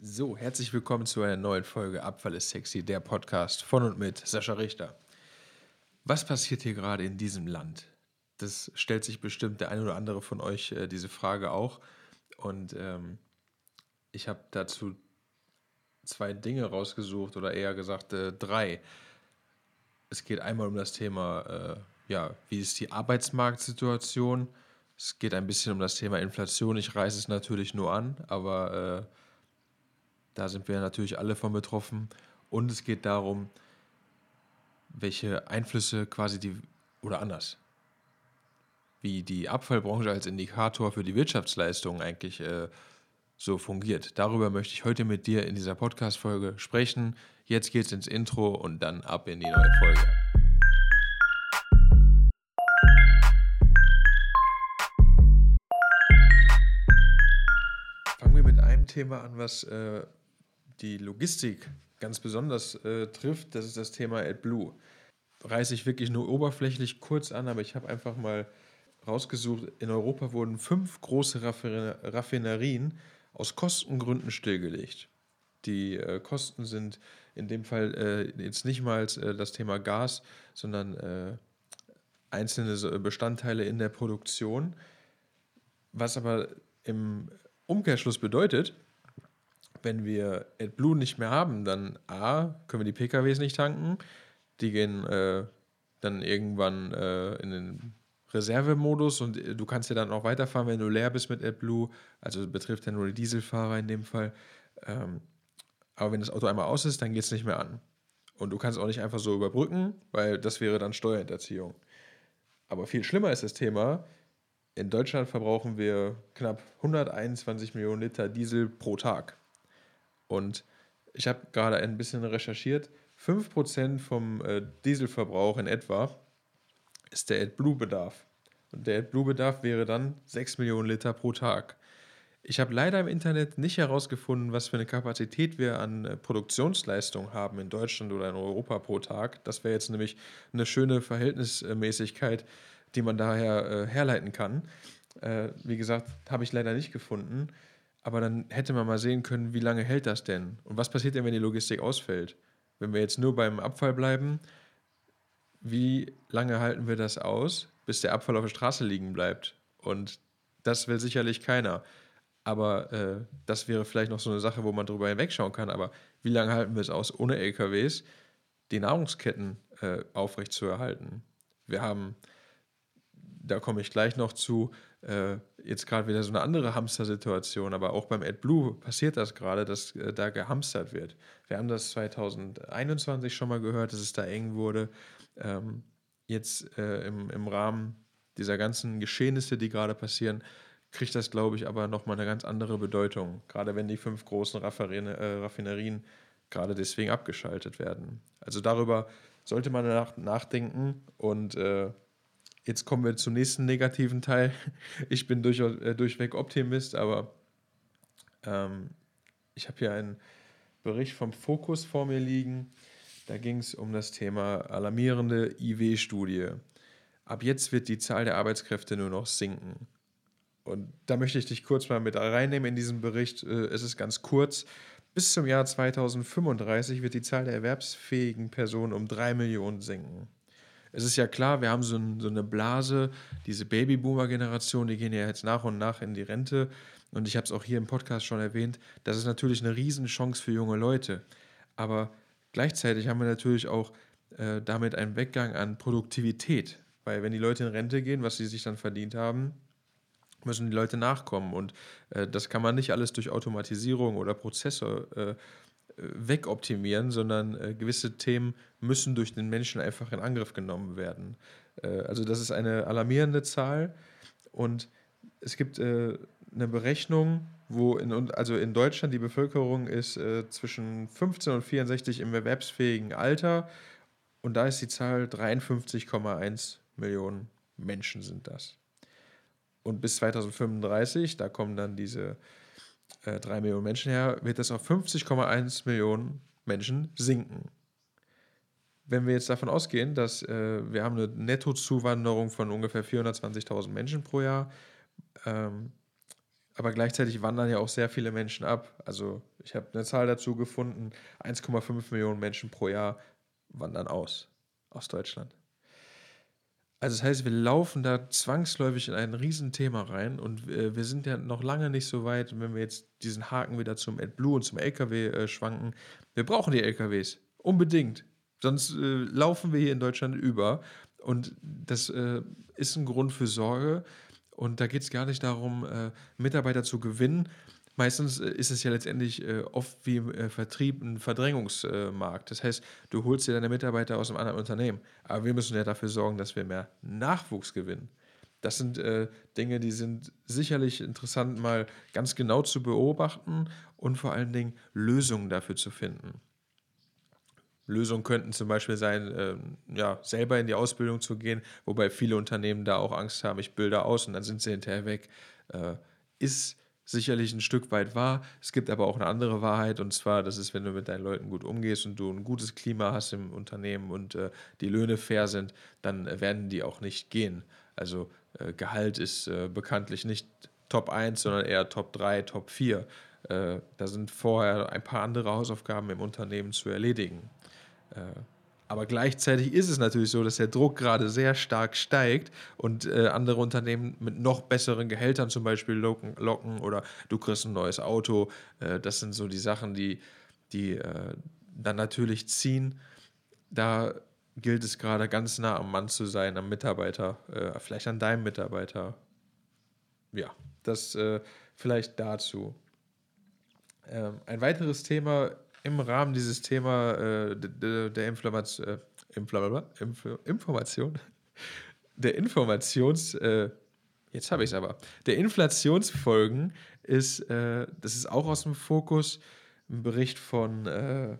So, herzlich willkommen zu einer neuen Folge Abfall ist sexy, der Podcast von und mit Sascha Richter. Was passiert hier gerade in diesem Land? Das stellt sich bestimmt der ein oder andere von euch äh, diese Frage auch. Und ähm, ich habe dazu zwei Dinge rausgesucht oder eher gesagt äh, drei. Es geht einmal um das Thema, äh, ja, wie ist die Arbeitsmarktsituation? Es geht ein bisschen um das Thema Inflation. Ich reiße es natürlich nur an, aber äh, da sind wir natürlich alle von betroffen. Und es geht darum, welche Einflüsse quasi die, oder anders, wie die Abfallbranche als Indikator für die Wirtschaftsleistung eigentlich äh, so fungiert. Darüber möchte ich heute mit dir in dieser Podcast-Folge sprechen. Jetzt geht's ins Intro und dann ab in die neue Folge. Fangen wir mit einem Thema an, was äh, die Logistik ganz besonders äh, trifft. Das ist das Thema AdBlue. Reiße ich wirklich nur oberflächlich kurz an, aber ich habe einfach mal rausgesucht, in Europa wurden fünf große Raffinerien aus Kostengründen stillgelegt. Die äh, Kosten sind in dem Fall äh, jetzt nicht mal äh, das Thema Gas, sondern äh, einzelne Bestandteile in der Produktion. Was aber im Umkehrschluss bedeutet, wenn wir AdBlue nicht mehr haben, dann A, können wir die PKWs nicht tanken. Die gehen äh, dann irgendwann äh, in den Reservemodus und äh, du kannst ja dann auch weiterfahren, wenn du leer bist mit AdBlue. Also betrifft ja nur die Dieselfahrer in dem Fall. Ähm, aber wenn das Auto einmal aus ist, dann geht es nicht mehr an. Und du kannst auch nicht einfach so überbrücken, weil das wäre dann Steuerhinterziehung. Aber viel schlimmer ist das Thema, in Deutschland verbrauchen wir knapp 121 Millionen Liter Diesel pro Tag. Und ich habe gerade ein bisschen recherchiert. 5% vom äh, Dieselverbrauch in etwa ist der AdBlue-Bedarf. Und der AdBlue-Bedarf wäre dann 6 Millionen Liter pro Tag. Ich habe leider im Internet nicht herausgefunden, was für eine Kapazität wir an äh, Produktionsleistung haben in Deutschland oder in Europa pro Tag. Das wäre jetzt nämlich eine schöne Verhältnismäßigkeit, die man daher äh, herleiten kann. Wie gesagt, habe ich leider nicht gefunden. Aber dann hätte man mal sehen können, wie lange hält das denn? Und was passiert denn, wenn die Logistik ausfällt? Wenn wir jetzt nur beim Abfall bleiben, wie lange halten wir das aus, bis der Abfall auf der Straße liegen bleibt? Und das will sicherlich keiner. Aber äh, das wäre vielleicht noch so eine Sache, wo man drüber hinwegschauen kann. Aber wie lange halten wir es aus, ohne LKWs die Nahrungsketten äh, aufrechtzuerhalten? Wir haben, da komme ich gleich noch zu, äh, jetzt gerade wieder so eine andere Hamster-Situation, aber auch beim AdBlue passiert das gerade, dass äh, da gehamstert wird. Wir haben das 2021 schon mal gehört, dass es da eng wurde. Ähm, jetzt äh, im, im Rahmen dieser ganzen Geschehnisse, die gerade passieren, kriegt das, glaube ich, aber nochmal eine ganz andere Bedeutung. Gerade wenn die fünf großen Raffinerien, äh, Raffinerien gerade deswegen abgeschaltet werden. Also darüber sollte man nach, nachdenken und äh, Jetzt kommen wir zum nächsten negativen Teil. Ich bin durch, äh, durchweg Optimist, aber ähm, ich habe hier einen Bericht vom Fokus vor mir liegen. Da ging es um das Thema alarmierende IW-Studie. Ab jetzt wird die Zahl der Arbeitskräfte nur noch sinken. Und da möchte ich dich kurz mal mit reinnehmen in diesen Bericht. Äh, es ist ganz kurz. Bis zum Jahr 2035 wird die Zahl der erwerbsfähigen Personen um drei Millionen sinken es ist ja klar, wir haben so, ein, so eine Blase, diese Babyboomer-Generation, die gehen ja jetzt nach und nach in die Rente. Und ich habe es auch hier im Podcast schon erwähnt, das ist natürlich eine Riesenchance für junge Leute. Aber gleichzeitig haben wir natürlich auch äh, damit einen Weggang an Produktivität. Weil wenn die Leute in Rente gehen, was sie sich dann verdient haben, müssen die Leute nachkommen. Und äh, das kann man nicht alles durch Automatisierung oder Prozesse äh, wegoptimieren, sondern äh, gewisse Themen müssen durch den Menschen einfach in Angriff genommen werden. Äh, also das ist eine alarmierende Zahl und es gibt äh, eine Berechnung, wo in, also in Deutschland die Bevölkerung ist äh, zwischen 15 und 64 im erwerbsfähigen Alter und da ist die Zahl 53,1 Millionen Menschen sind das. Und bis 2035, da kommen dann diese äh, 3 Millionen Menschen her, wird das auf 50,1 Millionen Menschen sinken. Wenn wir jetzt davon ausgehen, dass äh, wir haben eine Nettozuwanderung von ungefähr 420.000 Menschen pro Jahr, ähm, aber gleichzeitig wandern ja auch sehr viele Menschen ab. Also ich habe eine Zahl dazu gefunden, 1,5 Millionen Menschen pro Jahr wandern aus, aus Deutschland. Also das heißt, wir laufen da zwangsläufig in ein Riesenthema rein und äh, wir sind ja noch lange nicht so weit, wenn wir jetzt diesen Haken wieder zum AdBlue und zum LKW äh, schwanken. Wir brauchen die LKWs, unbedingt. Sonst äh, laufen wir hier in Deutschland über und das äh, ist ein Grund für Sorge. Und da geht es gar nicht darum, äh, Mitarbeiter zu gewinnen. Meistens äh, ist es ja letztendlich äh, oft wie im äh, Vertrieb ein Verdrängungsmarkt. Das heißt, du holst dir deine Mitarbeiter aus einem anderen Unternehmen. Aber wir müssen ja dafür sorgen, dass wir mehr Nachwuchs gewinnen. Das sind äh, Dinge, die sind sicherlich interessant, mal ganz genau zu beobachten und vor allen Dingen Lösungen dafür zu finden. Lösungen könnten zum Beispiel sein, äh, ja, selber in die Ausbildung zu gehen, wobei viele Unternehmen da auch Angst haben, ich bilde aus und dann sind sie hinterher weg. Äh, ist sicherlich ein Stück weit wahr. Es gibt aber auch eine andere Wahrheit und zwar, das ist, wenn du mit deinen Leuten gut umgehst und du ein gutes Klima hast im Unternehmen und äh, die Löhne fair sind, dann äh, werden die auch nicht gehen. Also äh, Gehalt ist äh, bekanntlich nicht Top 1, sondern eher Top 3, Top 4. da sind vorher ein paar andere Hausaufgaben im Unternehmen zu erledigen. Aber gleichzeitig ist es natürlich so, dass der Druck gerade sehr stark steigt und äh, andere Unternehmen mit noch besseren Gehältern zum Beispiel locken, locken oder du kriegst ein neues Auto. Äh, das sind so die Sachen, die, die äh, dann natürlich ziehen. Da gilt es gerade ganz nah am Mann zu sein, am Mitarbeiter, äh, vielleicht an deinem Mitarbeiter. Ja, das äh, vielleicht dazu. Ähm, ein weiteres Thema im Rahmen dieses Thema äh, der Inflammation, äh, Inf Information, der Informations, äh, jetzt habe ich es aber, der Inflationsfolgen ist, äh, das ist auch aus dem Fokus, ein Bericht von äh,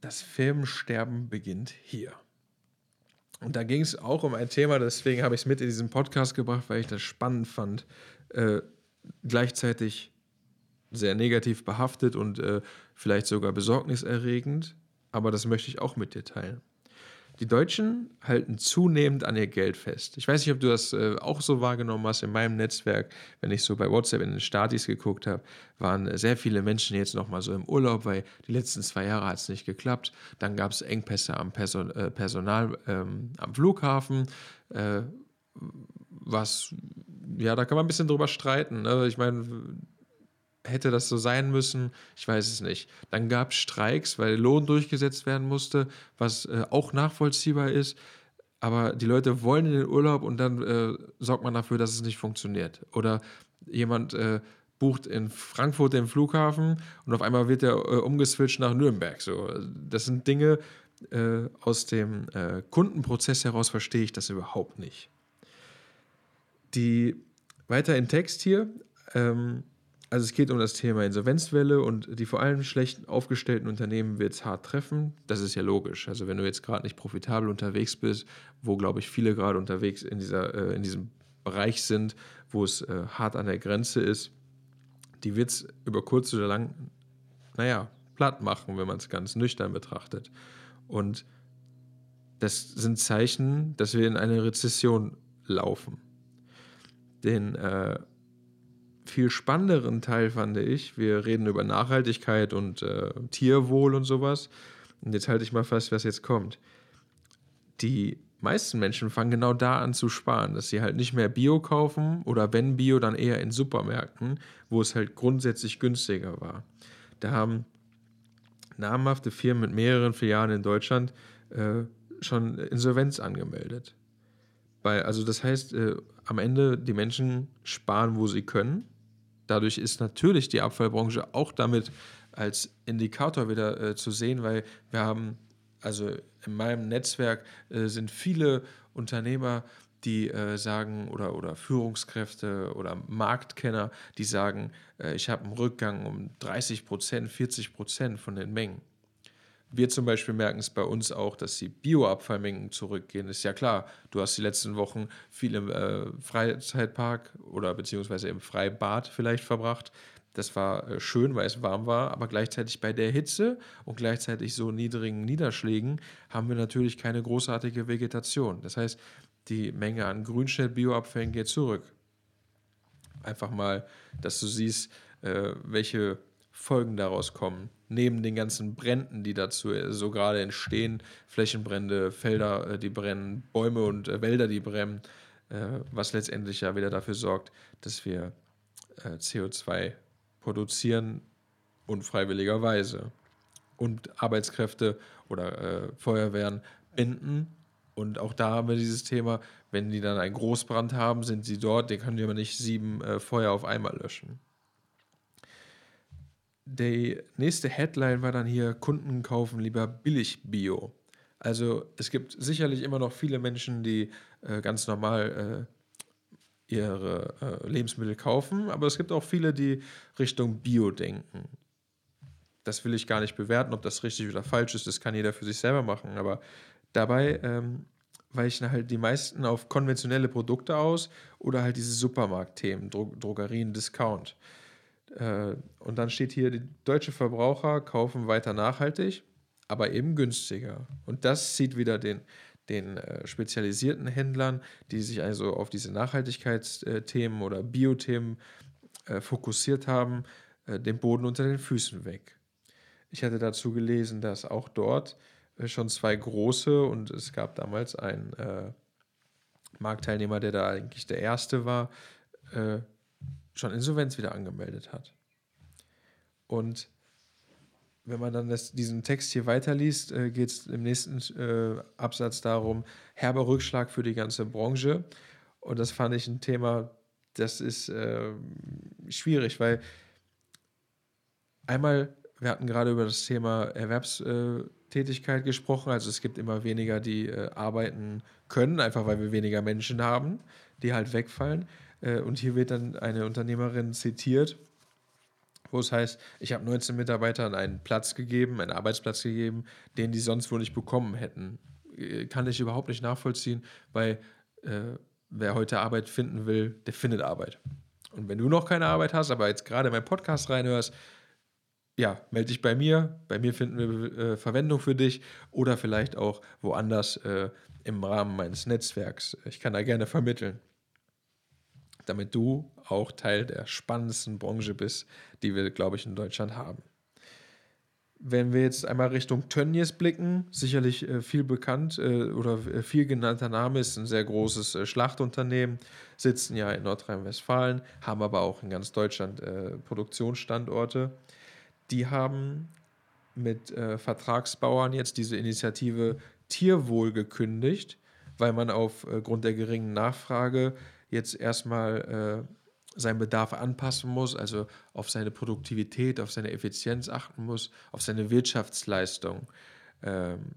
Das Firmensterben beginnt hier. Und da ging es auch um ein Thema, deswegen habe ich es mit in diesen Podcast gebracht, weil ich das spannend fand. Äh, gleichzeitig sehr negativ behaftet und äh, vielleicht sogar besorgniserregend, aber das möchte ich auch mit dir teilen. Die Deutschen halten zunehmend an ihr Geld fest. Ich weiß nicht, ob du das äh, auch so wahrgenommen hast in meinem Netzwerk. Wenn ich so bei WhatsApp in den Statis geguckt habe, waren sehr viele Menschen jetzt nochmal so im Urlaub, weil die letzten zwei Jahre hat es nicht geklappt. Dann gab es Engpässe am Person, äh, Personal ähm, am Flughafen, äh, was, ja, da kann man ein bisschen drüber streiten. Ne? Ich meine, hätte das so sein müssen? Ich weiß es nicht. Dann gab es Streiks, weil Lohn durchgesetzt werden musste, was äh, auch nachvollziehbar ist. Aber die Leute wollen in den Urlaub und dann äh, sorgt man dafür, dass es nicht funktioniert. Oder jemand äh, bucht in Frankfurt den Flughafen und auf einmal wird er äh, umgeswitcht nach Nürnberg. So, das sind Dinge, äh, aus dem äh, Kundenprozess heraus verstehe ich das überhaupt nicht. Die weiter im Text hier. Ähm, also es geht um das Thema Insolvenzwelle und die vor allem schlecht aufgestellten Unternehmen wird es hart treffen. Das ist ja logisch. Also wenn du jetzt gerade nicht profitabel unterwegs bist, wo glaube ich viele gerade unterwegs in, dieser, äh, in diesem Bereich sind, wo es äh, hart an der Grenze ist, die wird es über kurz oder lang, naja, platt machen, wenn man es ganz nüchtern betrachtet. Und das sind Zeichen, dass wir in eine Rezession laufen. Den äh, viel spannenderen Teil fand ich, wir reden über Nachhaltigkeit und äh, Tierwohl und sowas. Und jetzt halte ich mal fest, was jetzt kommt. Die meisten Menschen fangen genau da an zu sparen, dass sie halt nicht mehr Bio kaufen oder wenn Bio, dann eher in Supermärkten, wo es halt grundsätzlich günstiger war. Da haben namhafte Firmen mit mehreren Filialen in Deutschland äh, schon Insolvenz angemeldet. Bei, also das heißt, äh, am Ende die Menschen sparen, wo sie können Dadurch ist natürlich die Abfallbranche auch damit als Indikator wieder äh, zu sehen, weil wir haben, also in meinem Netzwerk äh, sind viele Unternehmer, die äh, sagen, oder, oder Führungskräfte oder Marktkenner, die sagen, äh, ich habe einen Rückgang um 30 Prozent, 40 Prozent von den Mengen. Wir zum Beispiel merken es bei uns auch, dass die Bioabfallmengen zurückgehen. Ist ja klar, du hast die letzten Wochen viel im äh, Freizeitpark oder beziehungsweise im Freibad vielleicht verbracht. Das war äh, schön, weil es warm war, aber gleichzeitig bei der Hitze und gleichzeitig so niedrigen Niederschlägen haben wir natürlich keine großartige Vegetation. Das heißt, die Menge an Grünschnitt-Bioabfällen geht zurück. Einfach mal, dass du siehst, äh, welche Folgen daraus kommen. Neben den ganzen Bränden, die dazu äh, so gerade entstehen, Flächenbrände, Felder, äh, die brennen, Bäume und äh, Wälder, die brennen, was letztendlich ja wieder dafür sorgt, dass wir äh, CO2 produzieren, unfreiwilligerweise. Und Arbeitskräfte oder Feuerwehren binden. Und auch da haben wir dieses Thema, wenn die dann einen Großbrand haben, sind sie dort, die können aber nicht sieben Feuer auf einmal löschen. Die nächste Headline war dann hier: Kunden kaufen lieber billig Bio. Also es gibt sicherlich immer noch viele Menschen, die äh, ganz normal äh, ihre äh, Lebensmittel kaufen, aber es gibt auch viele, die Richtung Bio denken. Das will ich gar nicht bewerten, ob das richtig oder falsch ist, das kann jeder für sich selber machen, aber dabei ähm, weichen halt die meisten auf konventionelle Produkte aus oder halt diese Supermarktthemen, Dro Drogerien, Discount. Äh, und dann steht hier, die deutsche Verbraucher kaufen weiter nachhaltig, aber eben günstiger. Und das zieht wieder den, den äh, spezialisierten Händlern, die sich also auf diese Nachhaltigkeitsthemen oder Biothemen äh, fokussiert haben, äh, den Boden unter den Füßen weg. Ich hatte dazu gelesen, dass auch dort äh, schon zwei große und es gab damals einen äh, Marktteilnehmer, der da eigentlich der erste war, schon Insolvenz wieder angemeldet hat. Und wenn man dann das, diesen Text hier weiterliest, äh, geht es im nächsten äh, Absatz darum, herber Rückschlag für die ganze Branche. Und das fand ich ein Thema, das ist äh, schwierig, weil einmal, wir hatten gerade über das Thema Erwerbstätigkeit gesprochen, also es gibt immer weniger, die äh, arbeiten können, einfach weil wir weniger Menschen haben, die halt wegfallen. Äh, und hier wird dann eine Unternehmerin zitiert, wo es heißt, ich habe 19 Mitarbeitern einen Platz gegeben, einen Arbeitsplatz gegeben, den die sonst wohl nicht bekommen hätten. Äh, kann ich überhaupt nicht nachvollziehen, weil äh, wer heute Arbeit finden will, der findet Arbeit. Und wenn du noch keine Arbeit hast, aber jetzt gerade in meinen Podcast reinhörst, ja, melde dich bei mir. Bei mir finden wir äh, Verwendung für dich oder vielleicht auch woanders äh, im Rahmen meines Netzwerks. Ich kann da gerne vermitteln damit du auch Teil der spannendsten Branche bist, die wir, glaube ich, in Deutschland haben. Wenn wir jetzt einmal Richtung Tönnies blicken, sicherlich äh, viel bekannt äh, oder äh, viel genannter Name ist ein sehr großes Schlachtunternehmen, sitzen ja in Nordrhein-Westfalen, haben aber auch in ganz Deutschland Produktionsstandorte. Die haben mit Vertragsbauern jetzt diese Initiative Tierwohl gekündigt, weil man aufgrund der geringen Nachfrage jetzt erstmal äh, seinen Bedarf anpassen muss, also auf seine Produktivität, auf seine Effizienz achten muss, auf seine Wirtschaftsleistung. Ähm,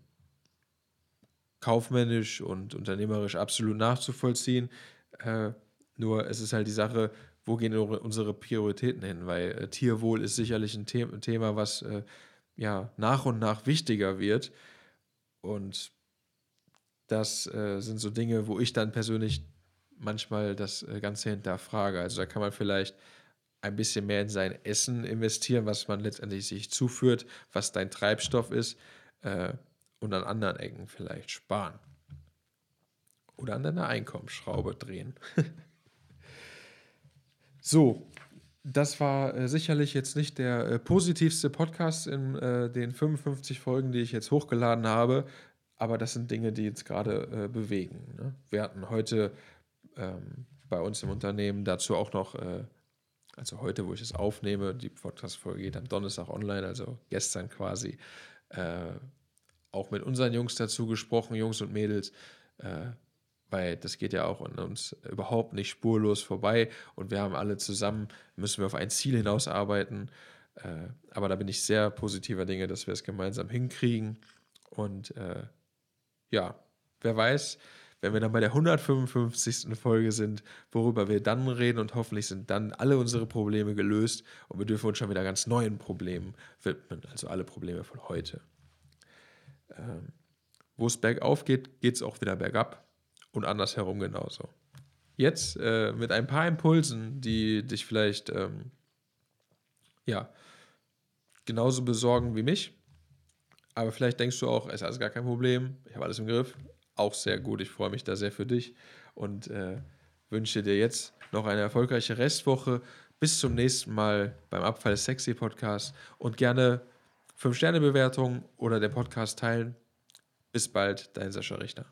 kaufmännisch und unternehmerisch absolut nachzuvollziehen. Äh, nur es ist halt die Sache, wo gehen unsere Prioritäten hin? Weil äh, Tierwohl ist sicherlich ein The Thema, was äh, ja nach und nach wichtiger wird. Und das äh, sind so Dinge, wo ich dann persönlich manchmal das äh, Ganze hinterfrage. Also da kann man vielleicht ein bisschen mehr in sein Essen investieren, was man letztendlich sich zuführt, was dein Treibstoff ist äh, und an anderen Ecken vielleicht sparen. Oder an deiner Einkommensschraube drehen. so, das war äh, sicherlich jetzt nicht der äh, positivste Podcast in äh, den 55 Folgen, die ich jetzt hochgeladen habe, aber das sind Dinge, die jetzt gerade äh, bewegen. Ne? Wir hatten heute ähm, bei uns im Unternehmen. Dazu auch noch, äh, also heute, wo ich es aufnehme, die Podcast-Folge geht am Donnerstag online, also gestern quasi, äh, auch mit unseren Jungs dazu gesprochen, Jungs und Mädels, äh, weil das geht ja auch an uns überhaupt nicht spurlos vorbei und wir haben alle zusammen, müssen wir auf ein Ziel hinausarbeiten. Äh, aber da bin ich sehr positiver Dinge, dass wir es gemeinsam hinkriegen. Und äh, ja, wer weiß, wenn wir dann bei der 155. Folge sind, worüber wir dann reden und hoffentlich sind dann alle unsere Probleme gelöst und wir dürfen uns schon wieder ganz neuen Problemen widmen, also alle Probleme von heute. Ähm, Wo es bergauf geht, geht es auch wieder bergab und andersherum genauso. Jetzt äh, mit ein paar Impulsen, die dich vielleicht ähm, ja, genauso besorgen wie mich. Aber vielleicht denkst du auch, es ist alles gar kein Problem, ich habe alles im Griff, auch sehr gut. Ich freue mich da sehr für dich. Und äh, wünsche dir jetzt noch eine erfolgreiche Restwoche. Bis zum nächsten Mal beim Abfall Sexy Podcast und gerne 5-Sterne-Bewertung oder den Podcast teilen. Bis bald, dein Sascha Richter.